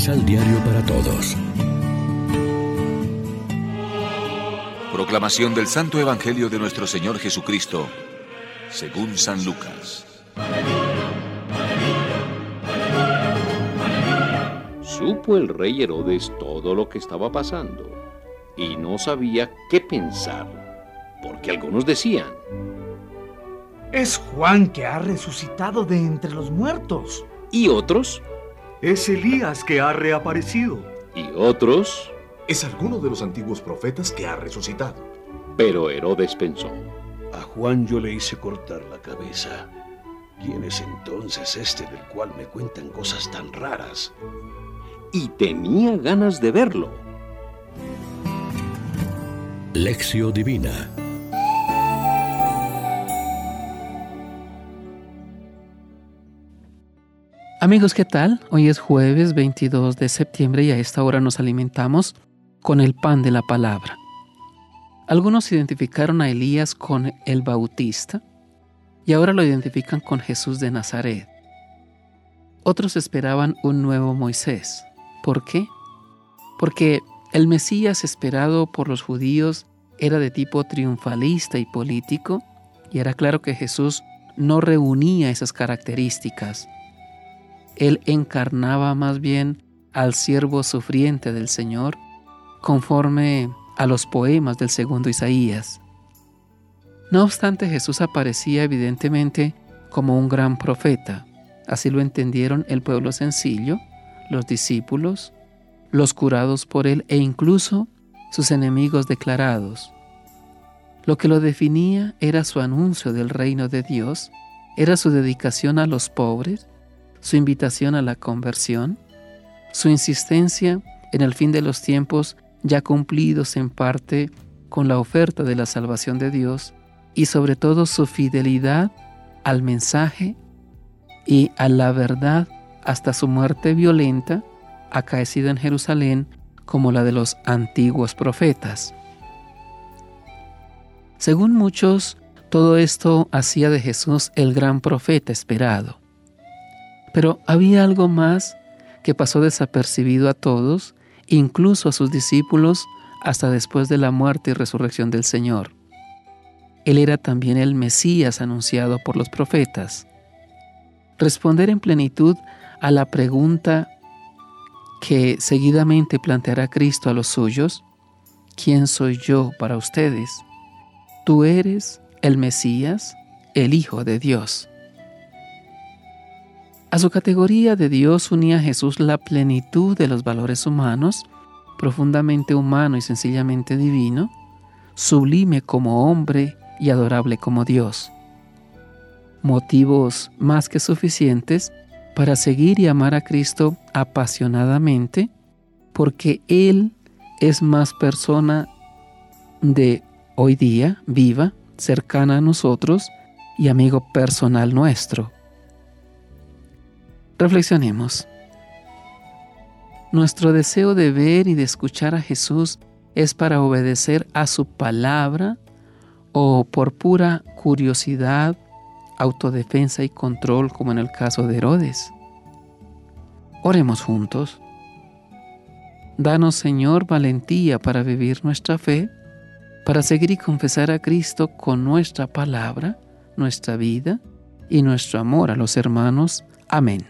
Misal Diario para Todos. Proclamación del Santo Evangelio de nuestro Señor Jesucristo, según San Lucas. Supo el rey Herodes todo lo que estaba pasando y no sabía qué pensar, porque algunos decían, es Juan que ha resucitado de entre los muertos. Y otros, es Elías que ha reaparecido. Y otros, es alguno de los antiguos profetas que ha resucitado. Pero Herodes pensó, a Juan yo le hice cortar la cabeza. ¿Quién es entonces este del cual me cuentan cosas tan raras? Y tenía ganas de verlo. Lección Divina Amigos, ¿qué tal? Hoy es jueves 22 de septiembre y a esta hora nos alimentamos con el pan de la palabra. Algunos identificaron a Elías con el Bautista y ahora lo identifican con Jesús de Nazaret. Otros esperaban un nuevo Moisés. ¿Por qué? Porque el Mesías esperado por los judíos era de tipo triunfalista y político y era claro que Jesús no reunía esas características él encarnaba más bien al siervo sufriente del Señor, conforme a los poemas del segundo Isaías. No obstante, Jesús aparecía evidentemente como un gran profeta. Así lo entendieron el pueblo sencillo, los discípulos, los curados por él e incluso sus enemigos declarados. Lo que lo definía era su anuncio del reino de Dios, era su dedicación a los pobres, su invitación a la conversión, su insistencia en el fin de los tiempos ya cumplidos en parte con la oferta de la salvación de Dios y sobre todo su fidelidad al mensaje y a la verdad hasta su muerte violenta acaecida en Jerusalén como la de los antiguos profetas. Según muchos, todo esto hacía de Jesús el gran profeta esperado. Pero había algo más que pasó desapercibido a todos, incluso a sus discípulos, hasta después de la muerte y resurrección del Señor. Él era también el Mesías anunciado por los profetas. Responder en plenitud a la pregunta que seguidamente planteará Cristo a los suyos, ¿quién soy yo para ustedes? Tú eres el Mesías, el Hijo de Dios. A su categoría de Dios unía Jesús la plenitud de los valores humanos, profundamente humano y sencillamente divino, sublime como hombre y adorable como Dios. Motivos más que suficientes para seguir y amar a Cristo apasionadamente, porque Él es más persona de hoy día, viva, cercana a nosotros y amigo personal nuestro. Reflexionemos. Nuestro deseo de ver y de escuchar a Jesús es para obedecer a su palabra o por pura curiosidad, autodefensa y control como en el caso de Herodes. Oremos juntos. Danos, Señor, valentía para vivir nuestra fe, para seguir y confesar a Cristo con nuestra palabra, nuestra vida y nuestro amor a los hermanos. Amén.